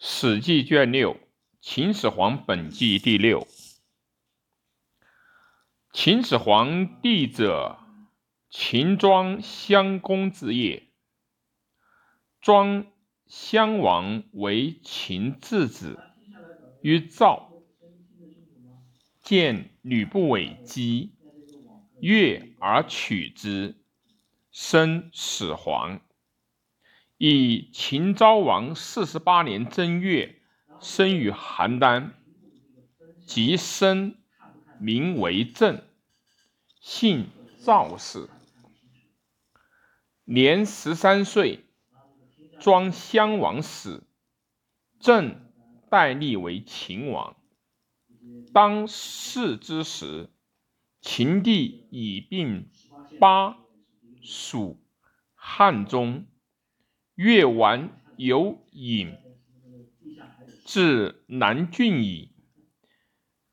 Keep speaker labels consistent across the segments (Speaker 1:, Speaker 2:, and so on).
Speaker 1: 《史记》卷六《秦始皇本纪》第六。秦始皇帝者，秦庄襄公之业。庄襄王为秦质子，于赵，见吕不韦姬，悦而取之，生始皇。以秦昭王四十八年正月，生于邯郸，即生名为郑，姓赵氏。年十三岁，庄襄王死，郑代立为秦王。当世之时，秦帝已并巴、蜀、汉中。越完有尹，至南郡矣。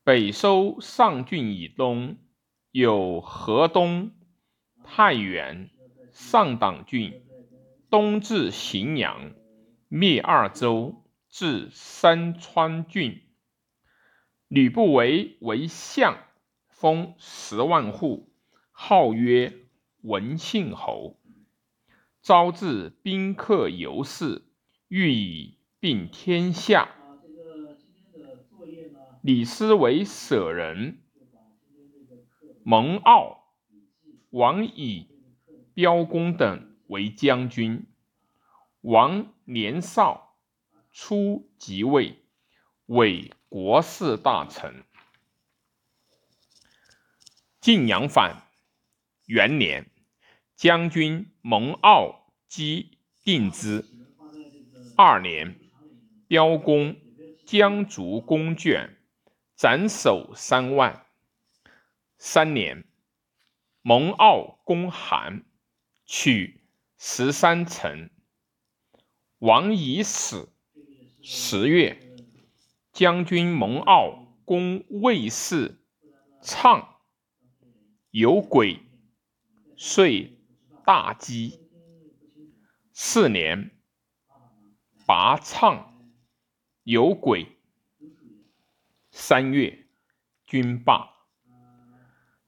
Speaker 1: 北收上郡以东，有河东、太原、上党郡，东至荥阳，灭二州，至山川郡。吕不韦为相，封十万户，号曰文信侯。招致宾客游士，欲以并天下。李斯为舍人，蒙骜、王乙、彪公等为将军。王年少，初即位，为国事大臣。晋阳反，元年。将军蒙骜击定之。二年，彪公将卒公卷，斩首三万。三年，蒙骜攻韩，取十三城。王已死。十月，将军蒙骜攻魏氏，畅有鬼，遂。大饥。四年，拔畅有鬼。三月，军罢。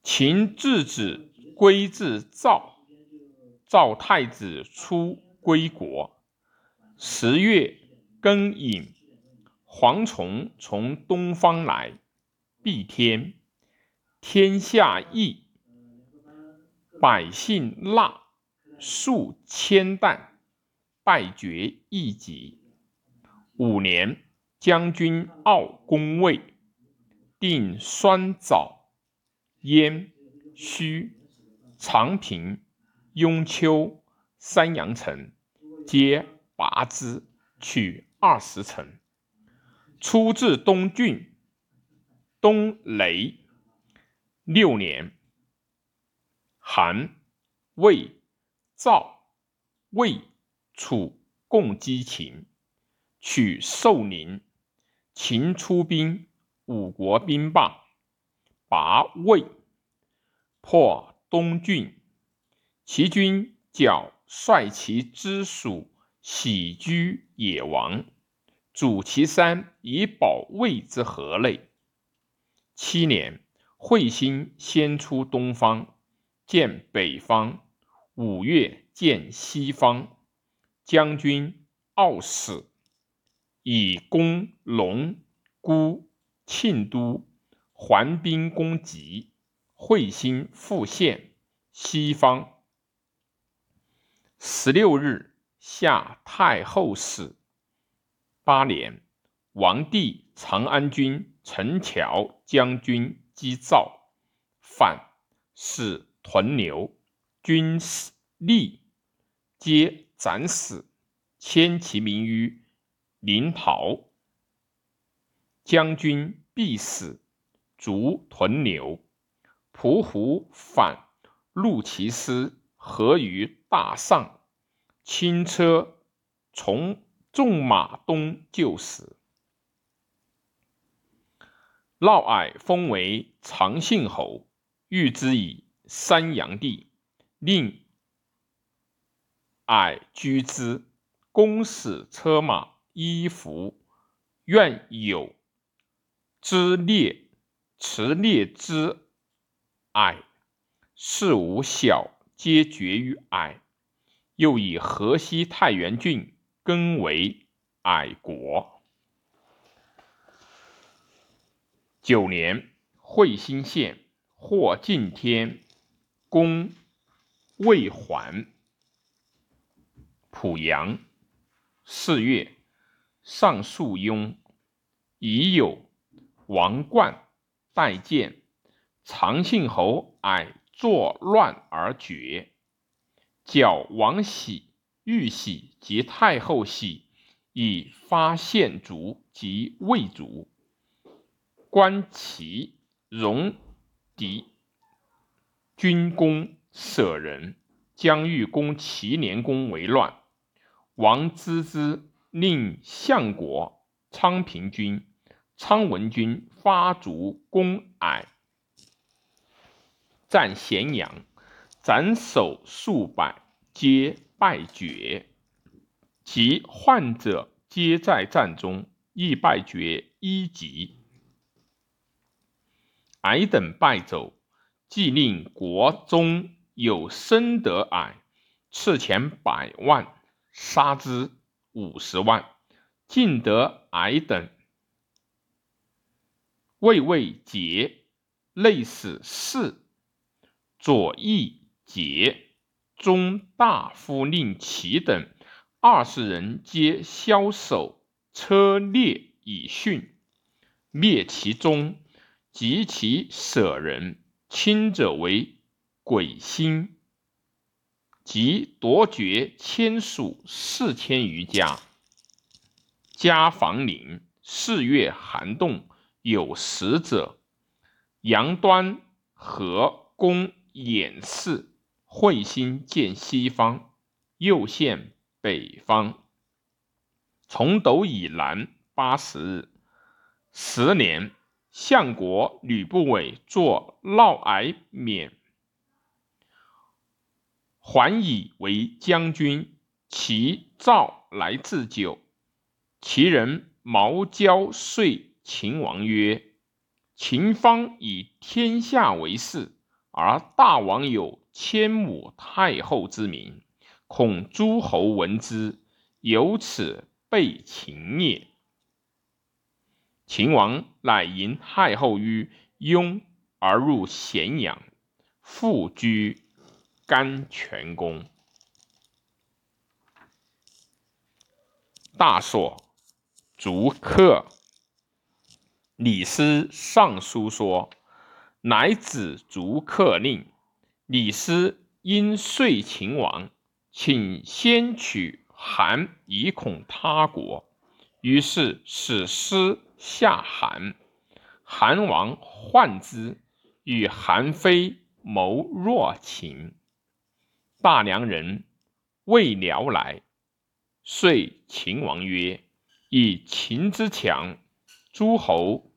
Speaker 1: 秦质子归至赵，赵太子出归国。十月庚寅，蝗虫从东方来，蔽天，天下异，百姓纳。数千担，败绝一级。五年，将军傲攻魏，定酸枣、燕、须、长平、雍丘三阳城，皆拔之，取二十城。出至东郡，东雷。六年，韩、魏。赵、魏、楚共击秦，取寿宁。秦出兵，五国兵罢，拔魏，破东郡。齐军缴率其之属徙居野王，主其山以保魏之河内。七年，彗星先出东方，见北方。五月见西方，将军傲死，以攻龙、孤、庆都，还兵攻吉，彗星复现西方。十六日，下太后使。八年，王帝长安君陈桥将军击赵，反，使屯留。军事吏皆斩死，迁其名于临洮。将军必死，卒屯留。蒲胡反，入其师，合于大上。轻车从纵马东就死。嫪毐封为长信侯，遇之以山阳地。令矮居之，公使车马衣服愿有之列，持列之矮，事无小，皆决于矮。又以河西太原郡更为矮国。九年，会兴县获晋天公未还。濮阳四月，上树雍已有王冠带见，长信侯矮作乱而绝。教王喜、玉喜及太后喜以发献卒及魏卒，观其戎狄军功舍人，将欲攻齐年公为乱。王咨之令相国昌平君、昌文君发卒攻矮，战咸阳，斩首数百，皆败绝。其患者皆在战中，亦败绝一级。矮等败走，即令国中有生得矮，赐钱百万。杀之五十万，尽得矮等，魏魏节，类似四左翼节中大夫令其等二十人，皆枭首车裂以殉，灭其中，及其舍人，亲者为鬼心。即夺爵千属四千余家，家房陵。四月寒冻，有食者。杨端和公演示，会心见西方，右县北方。从斗以南八十日，十年，相国吕不韦作嫪毐免。桓以为将军，其召来自酒。其人毛焦遂秦王曰：“秦方以天下为事，而大王有千母太后之名，恐诸侯闻之，由此被秦也。”秦王乃迎太后于雍，而入咸阳，复居。甘泉宫，大硕，逐客。李斯上书说：“乃子逐客令。”李斯因遂秦王，请先取韩，以恐他国。于是使师下韩，韩王患之，与韩非谋若秦。大梁人魏辽来，遂秦王曰：“以秦之强，诸侯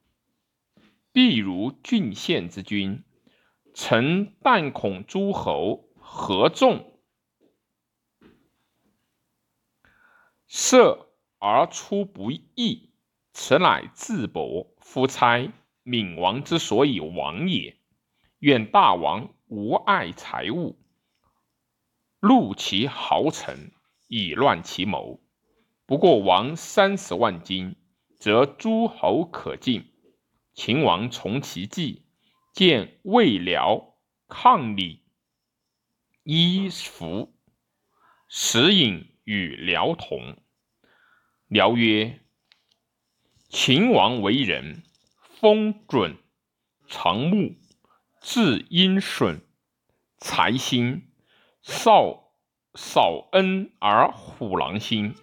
Speaker 1: 必如郡县之君。臣但恐诸侯合众，射而出不义，此乃智伯夫差闵王之所以亡也。愿大王无爱财物。”戮其豪臣，以乱其谋。不过王三十万金，则诸侯可进。秦王从其计，见魏辽抗礼，衣服食饮与辽同。辽曰：“秦王为人，风准，长目，志阴损，财兴。”少少恩而虎狼心，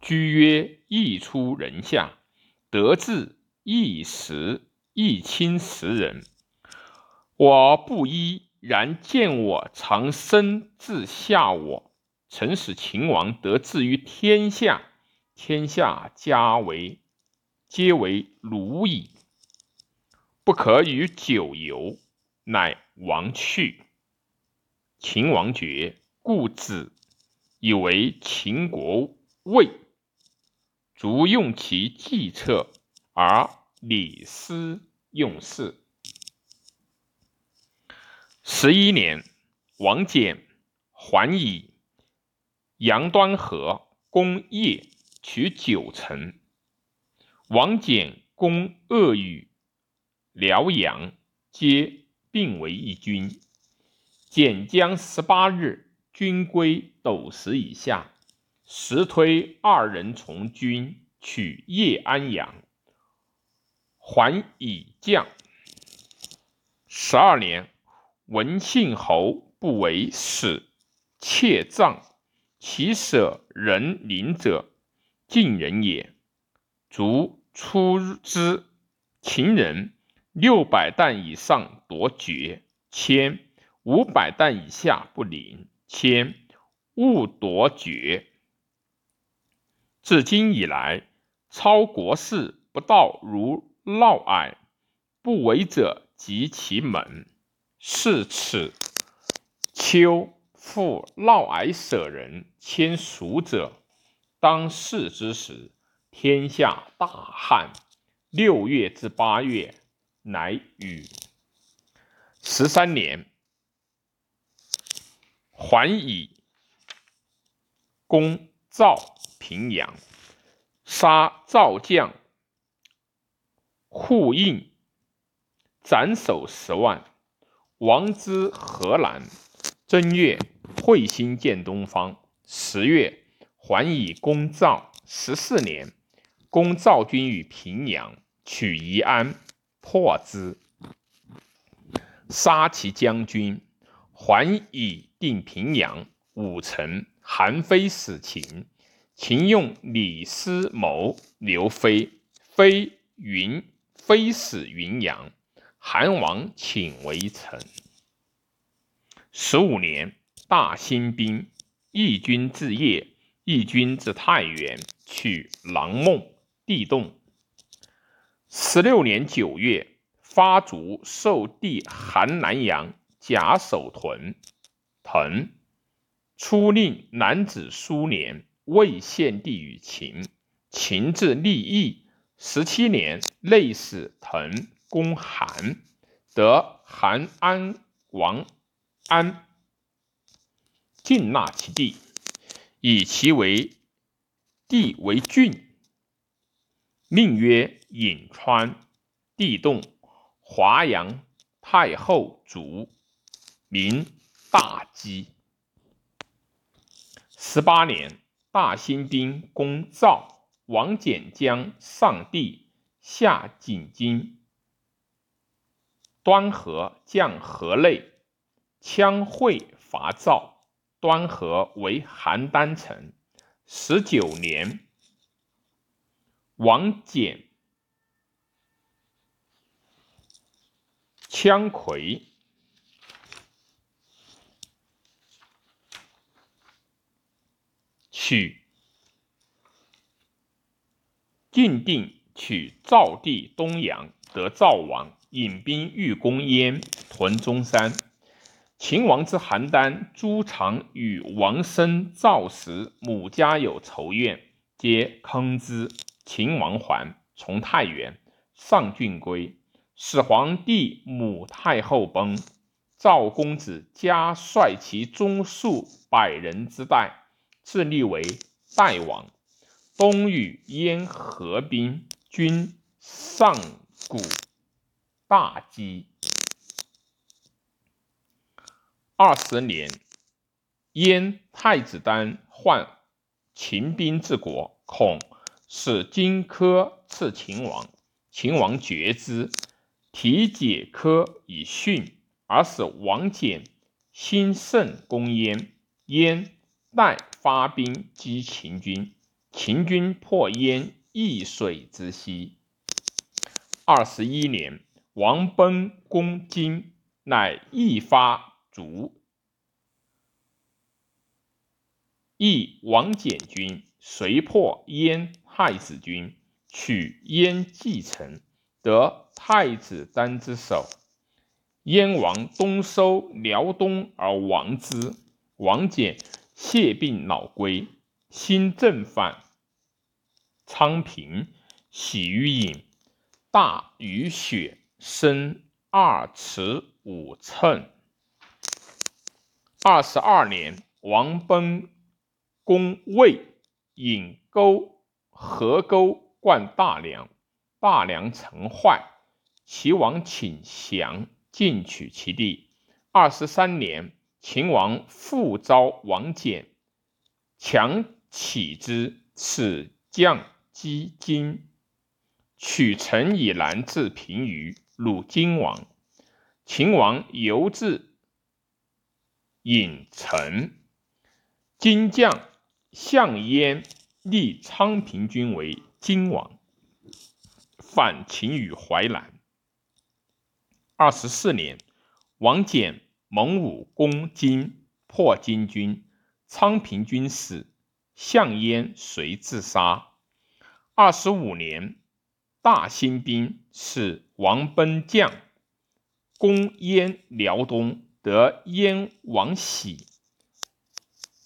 Speaker 1: 居曰易出人下，得志易食易亲食人。我不依，然见我常生自下我，曾使秦王得志于天下，天下皆为皆为奴矣，不可与久游，乃王去。秦王绝，故子以为秦国魏。卒用其计策而李斯用事。十一年，王翦还以杨端和攻邺，取九城。王翦攻鄂豫、辽阳，皆并为一军。简将十八日，军归斗石以下。时推二人从军，取叶安阳，还以将。十二年，文信侯不为使，窃葬，其舍人陵者，晋人也。卒出之，秦人六百担以上夺爵，迁五百担以下不领，迁勿夺爵。至今以来，操国事不道如嫪毐，不为者及其门。是此秋复嫪毐舍人迁蜀者，当世之时，天下大旱。六月至八月，乃雨。十三年，还以攻赵。平阳，杀赵将护印，斩首十万。王之河南。正月，彗星见东方。十月，还以攻赵。十四年，攻赵军于平阳，取宜安，破之，杀其将军。还以定平阳。武臣，韩非死秦。秦用李斯谋刘非，非云非死云阳，韩王请为臣。十五年，大兴兵，义军至邺，义军至太原，取狼孟、地洞。十六年九月，发卒受地韩南阳贾守屯，腾初令男子苏年。魏献帝与秦，秦至立邑十七年，内史滕攻韩，得韩安王安，尽纳其地，以其为地为郡，命曰颍川。地动，华阳太后卒，名大姬。十八年。大兴兵攻赵，王翦将上帝，下景京。端河将河内，羌会伐赵，端河为邯郸城。十九年，王翦羌魁。取晋定，取赵地东阳，得赵王，引兵欲攻燕，屯中山。秦王之邯郸，朱常与王生、赵时母家有仇怨，皆坑之。秦王还，从太原，上郡归。始皇帝母太后崩，赵公子嘉率其中数百人之代。自立为代王，东与燕合兵，军上谷大饥。二十年，燕太子丹患秦兵至国，恐使荆轲刺秦王，秦王决之，提解轲以训，而使王翦兴盛攻燕，燕代。发兵击秦军，秦军破燕易水之西。二十一年，王崩攻荆，乃易发卒。亦王翦军遂破燕太子军，取燕继承，得太子丹之首。燕王东收辽东而亡之。王翦。谢病老归，心正反，昌平，喜于饮，大于血，深二尺五寸。二十二年，王贲攻魏，引沟河沟灌大梁，大梁城坏，齐王请降，进取其地。二十三年，秦王复召王翦，强起之，使将。击荆，取城以南至平舆，虏荆王。秦王游至郢城，荆将项燕立昌平君为荆王，反秦于淮南。二十四年，王翦蒙武攻金，破金军，昌平君死，项燕遂自杀。二十五年，大兴兵使王贲将，攻燕辽东，得燕王喜，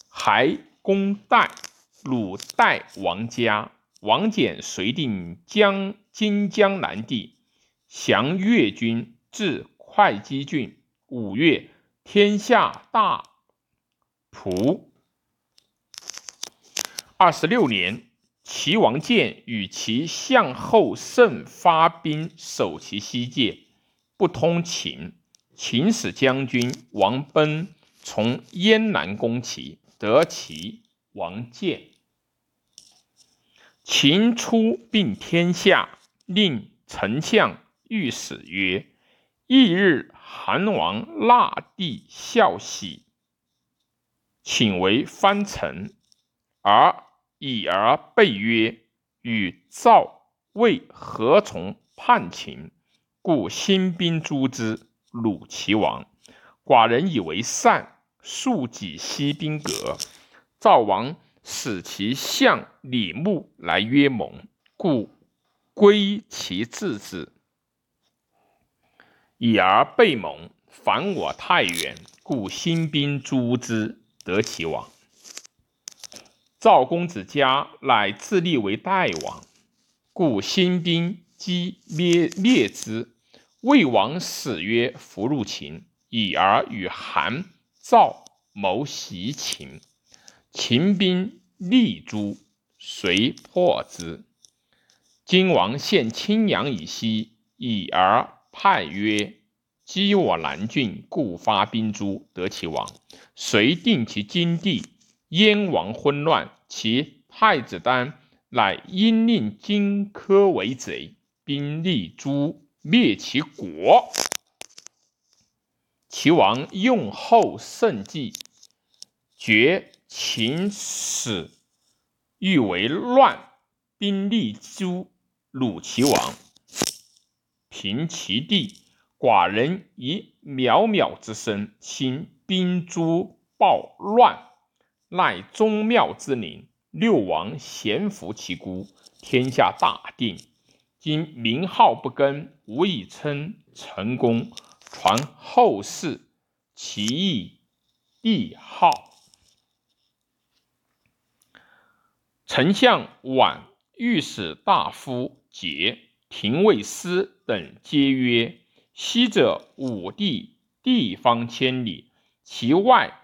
Speaker 1: 还攻代，虏代王家。王翦遂定江今江南地，降越军至会稽郡。五月，天下大普。二十六年。齐王建与其向后胜发兵守其西界，不通秦。秦使将军王贲从燕南攻齐，得齐王建。秦出并天下，令丞相御史曰：“翌日，韩王纳帝孝喜，请为藩臣，而。”以而备曰：“与赵、魏何从叛秦？故兴兵诛之，虏齐王。寡人以为善，速己息兵革。赵王使其相李牧来约盟，故归其自之。以而备盟，反我太原，故兴兵诛之，得其王。”赵公子嘉乃自立为代王，故兴兵击灭灭之。魏王使曰：“弗入秦，以而与韩、赵谋袭秦。秦兵立诛，遂破之。今王献青阳以西，以而派曰：‘击我南郡，故发兵诛，得其王。’遂定其金地。”燕王昏乱，其太子丹乃因令荆轲为贼，兵立诛，灭其国。齐王用后甚忌，绝秦使，欲为乱，兵立诛，虏齐王，平其地。寡人以渺渺之身，兴兵诛暴乱。乃宗庙之灵，六王咸服其孤，天下大定。今名号不更，无以称成功，传后世。其义帝号。丞相宛、御史大夫节、廷尉司等皆曰：“昔者武帝地方千里，其外。”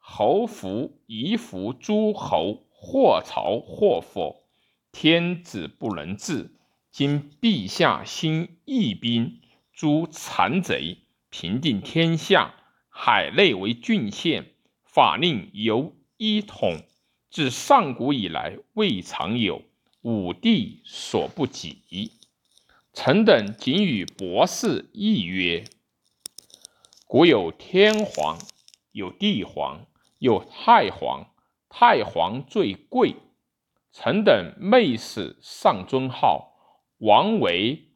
Speaker 1: 侯服、夷服诸侯，或朝或否，天子不能治。今陛下兴义兵，诛残贼，平定天下，海内为郡县，法令由一统，自上古以来未尝有，武帝所不及。臣等仅与博士议曰：古有天皇，有地皇。有太皇，太皇最贵。臣等昧使上尊号，王为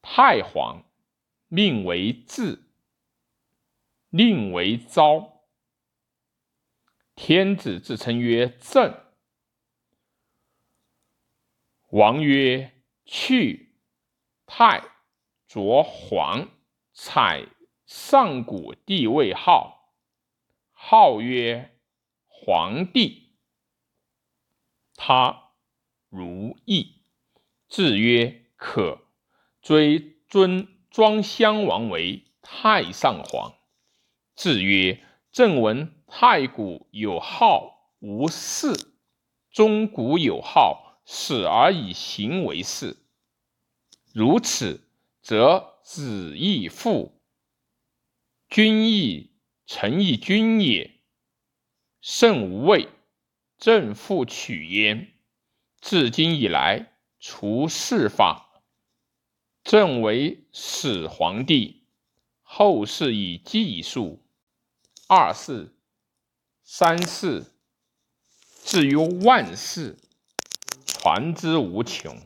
Speaker 1: 太皇，命为治，令为昭。天子自称曰正。王曰去太着皇，采上古帝位号。号曰皇帝，他如意。至曰：“可。”追尊庄襄王为太上皇。至曰：“正闻太古有号无事，中古有号始而以行为事。如此，则子亦父，君亦臣亦君也。甚无畏，正复取焉。至今以来，除世法，正为始皇帝。后世以计数。”二世、三世，至于万世，传之无穷。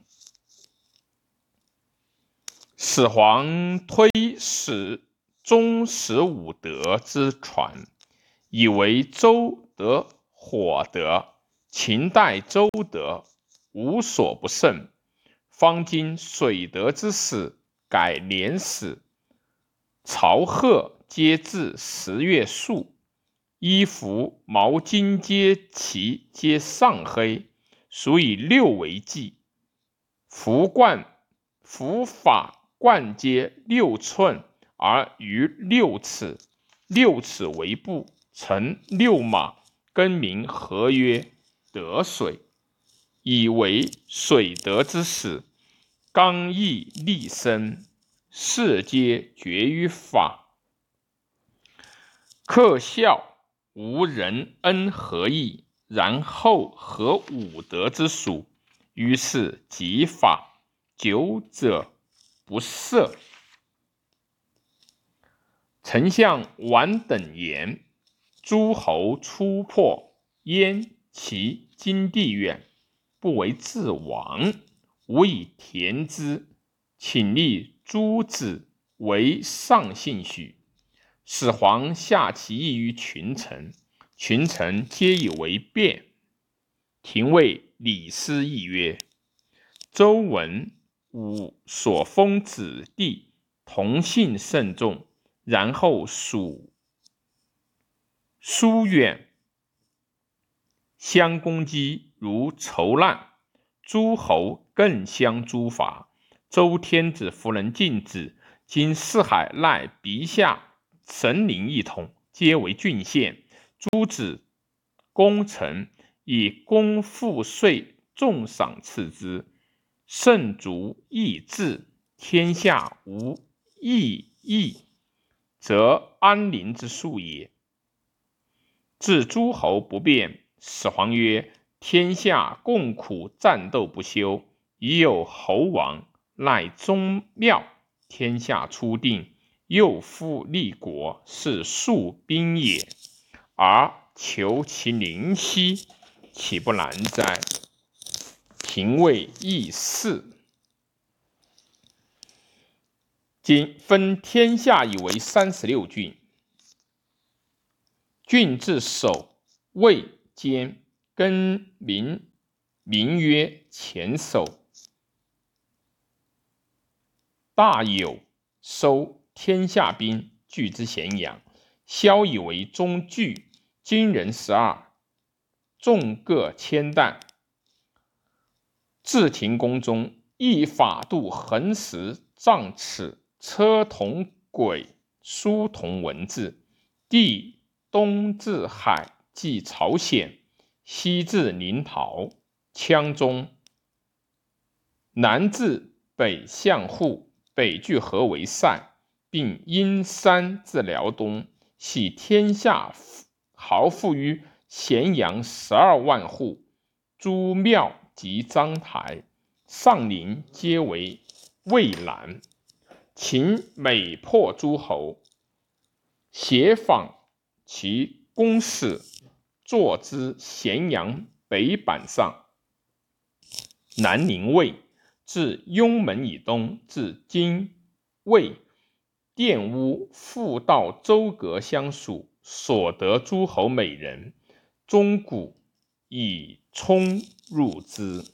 Speaker 1: 始皇推始终始五德之传，以为周得火德，秦代周德无所不胜。方今水德之始，改年始，朝贺。皆至十月数，衣服毛巾皆齐，皆上黑，属以六为纪。服冠服法冠皆六寸而于六尺，六尺为步，乘六马，更名合曰得水，以为水德之始。刚毅立身，世皆绝于法。克孝无人恩何义？然后合五德之属，于是即法久者不赦。丞相王等言：诸侯出破燕齐金地远，不为自亡，吾以田之，请立诸子为上姓许。始皇下其意于群臣，群臣皆以为变。廷尉李斯议曰：“周文武所封子弟同姓甚众，然后属疏远，相攻击如仇难。诸侯更相诛伐。周天子弗能禁止，今四海赖陛下。”神灵一统，皆为郡县。诸子功臣以功赋税重赏赐之。圣足义治，天下无异义，则安宁之术也。至诸侯不变。始皇曰：“天下共苦，战斗不休。已有侯王，乃宗庙，天下初定。”又复立国，是庶兵也，而求其宁息，岂不难哉？廷尉易事，今分天下以为三十六郡，郡治守、卫、监，更名名曰前守。大有收。天下兵聚之咸阳，萧以为中聚，金人十二，众各千担。至廷宫中，一法度横十丈尺，车同轨，书同文字。地东至海，即朝鲜；西至临洮，羌中；南至北向户，北距河为塞。并因山至辽东，起天下豪富于咸阳十二万户，诸庙及章台、上陵皆为渭南。秦每破诸侯，协访其公使，坐之咸阳北板上。南宁卫自雍门以东至今卫。玷污复到周阁相属，所得诸侯美人，终古以充入之。